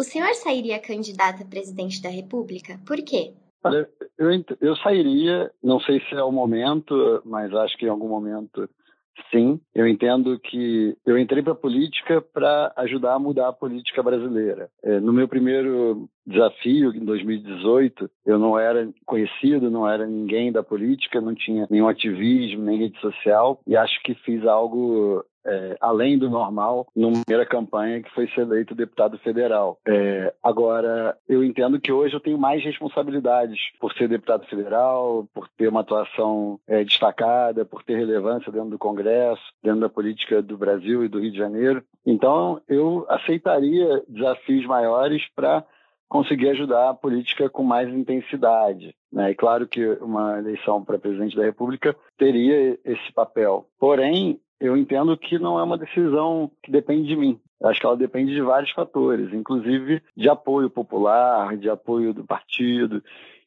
O senhor sairia candidato a presidente da República? Por quê? Olha, eu, eu sairia, não sei se é o momento, mas acho que em algum momento sim. Eu entendo que eu entrei para a política para ajudar a mudar a política brasileira. É, no meu primeiro desafio, em 2018, eu não era conhecido, não era ninguém da política, não tinha nenhum ativismo, nem rede social, e acho que fiz algo é, além do normal, numa primeira campanha que foi ser eleito deputado federal. É, agora, eu entendo que hoje eu tenho mais responsabilidades por ser deputado federal, por ter uma atuação é, destacada, por ter relevância dentro do Congresso, dentro da política do Brasil e do Rio de Janeiro. Então, eu aceitaria desafios maiores para conseguir ajudar a política com mais intensidade. Né? E claro que uma eleição para presidente da República teria esse papel. Porém, eu entendo que não é uma decisão que depende de mim. Acho que ela depende de vários fatores, inclusive de apoio popular, de apoio do partido,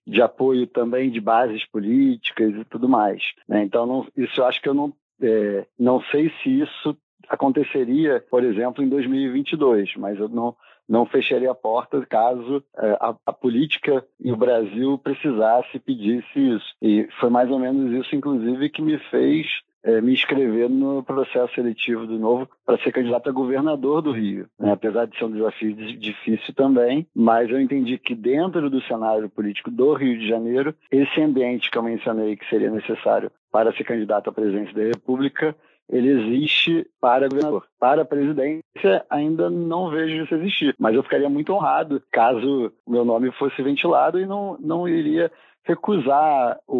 de apoio também de bases políticas e tudo mais. Né? Então, não, isso eu acho que eu não, é, não sei se isso aconteceria, por exemplo, em 2022, mas eu não, não fecharia a porta caso é, a, a, política e o Brasil precisasse, pedisse isso. E foi mais ou menos isso, inclusive, que me fez é, me inscrever no processo seletivo do novo para ser candidato a governador do Rio. Né? Apesar de ser um desafio difícil também, mas eu entendi que dentro do cenário político do Rio de Janeiro, esse ambiente que eu mencionei que seria necessário para ser candidato à presidência da República, ele existe para governador. Para presidência, ainda não vejo isso existir. Mas eu ficaria muito honrado caso meu nome fosse ventilado e não, não iria recusar o,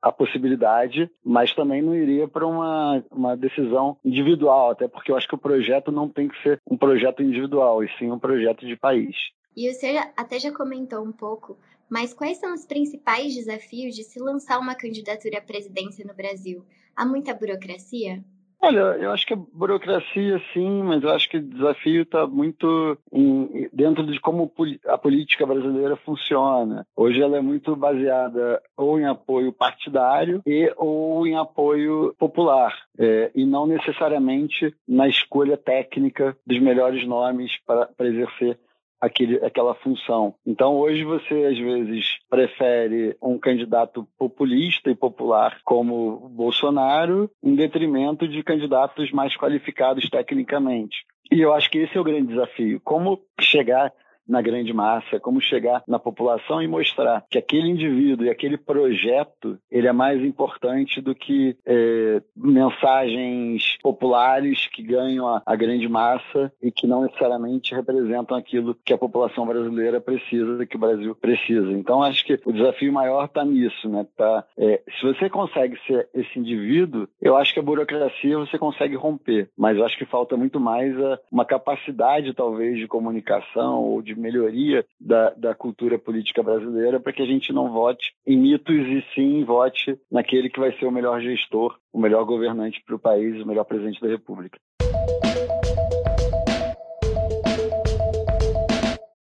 a possibilidade, mas também não iria para uma, uma decisão individual, até porque eu acho que o projeto não tem que ser um projeto individual, e sim um projeto de país. E senhor até já comentou um pouco, mas quais são os principais desafios de se lançar uma candidatura à presidência no Brasil? Há muita burocracia? Olha, eu acho que a burocracia, sim, mas eu acho que o desafio está muito em, dentro de como a política brasileira funciona. Hoje ela é muito baseada ou em apoio partidário e ou em apoio popular, é, e não necessariamente na escolha técnica dos melhores nomes para exercer aquele, aquela função. Então, hoje você, às vezes, prefere um candidato populista e popular como Bolsonaro, em detrimento de candidatos mais qualificados tecnicamente. E eu acho que esse é o grande desafio. Como chegar na grande massa, como chegar na população e mostrar que aquele indivíduo e aquele projeto ele é mais importante do que é, mensagens populares que ganham a, a, grande massa e que não necessariamente representam aquilo que a população brasileira precisa, que o Brasil precisa. Então acho que o desafio maior está nisso, né? Tá, é, se você consegue ser esse indivíduo, eu acho que a burocracia você consegue romper, mas eu acho que falta muito mais a, uma capacidade talvez de comunicação ou de de melhoria da, da cultura política brasileira para que a gente não vote em mitos e sim vote naquele que vai ser o melhor gestor, o melhor governante para o país, o melhor presidente da República.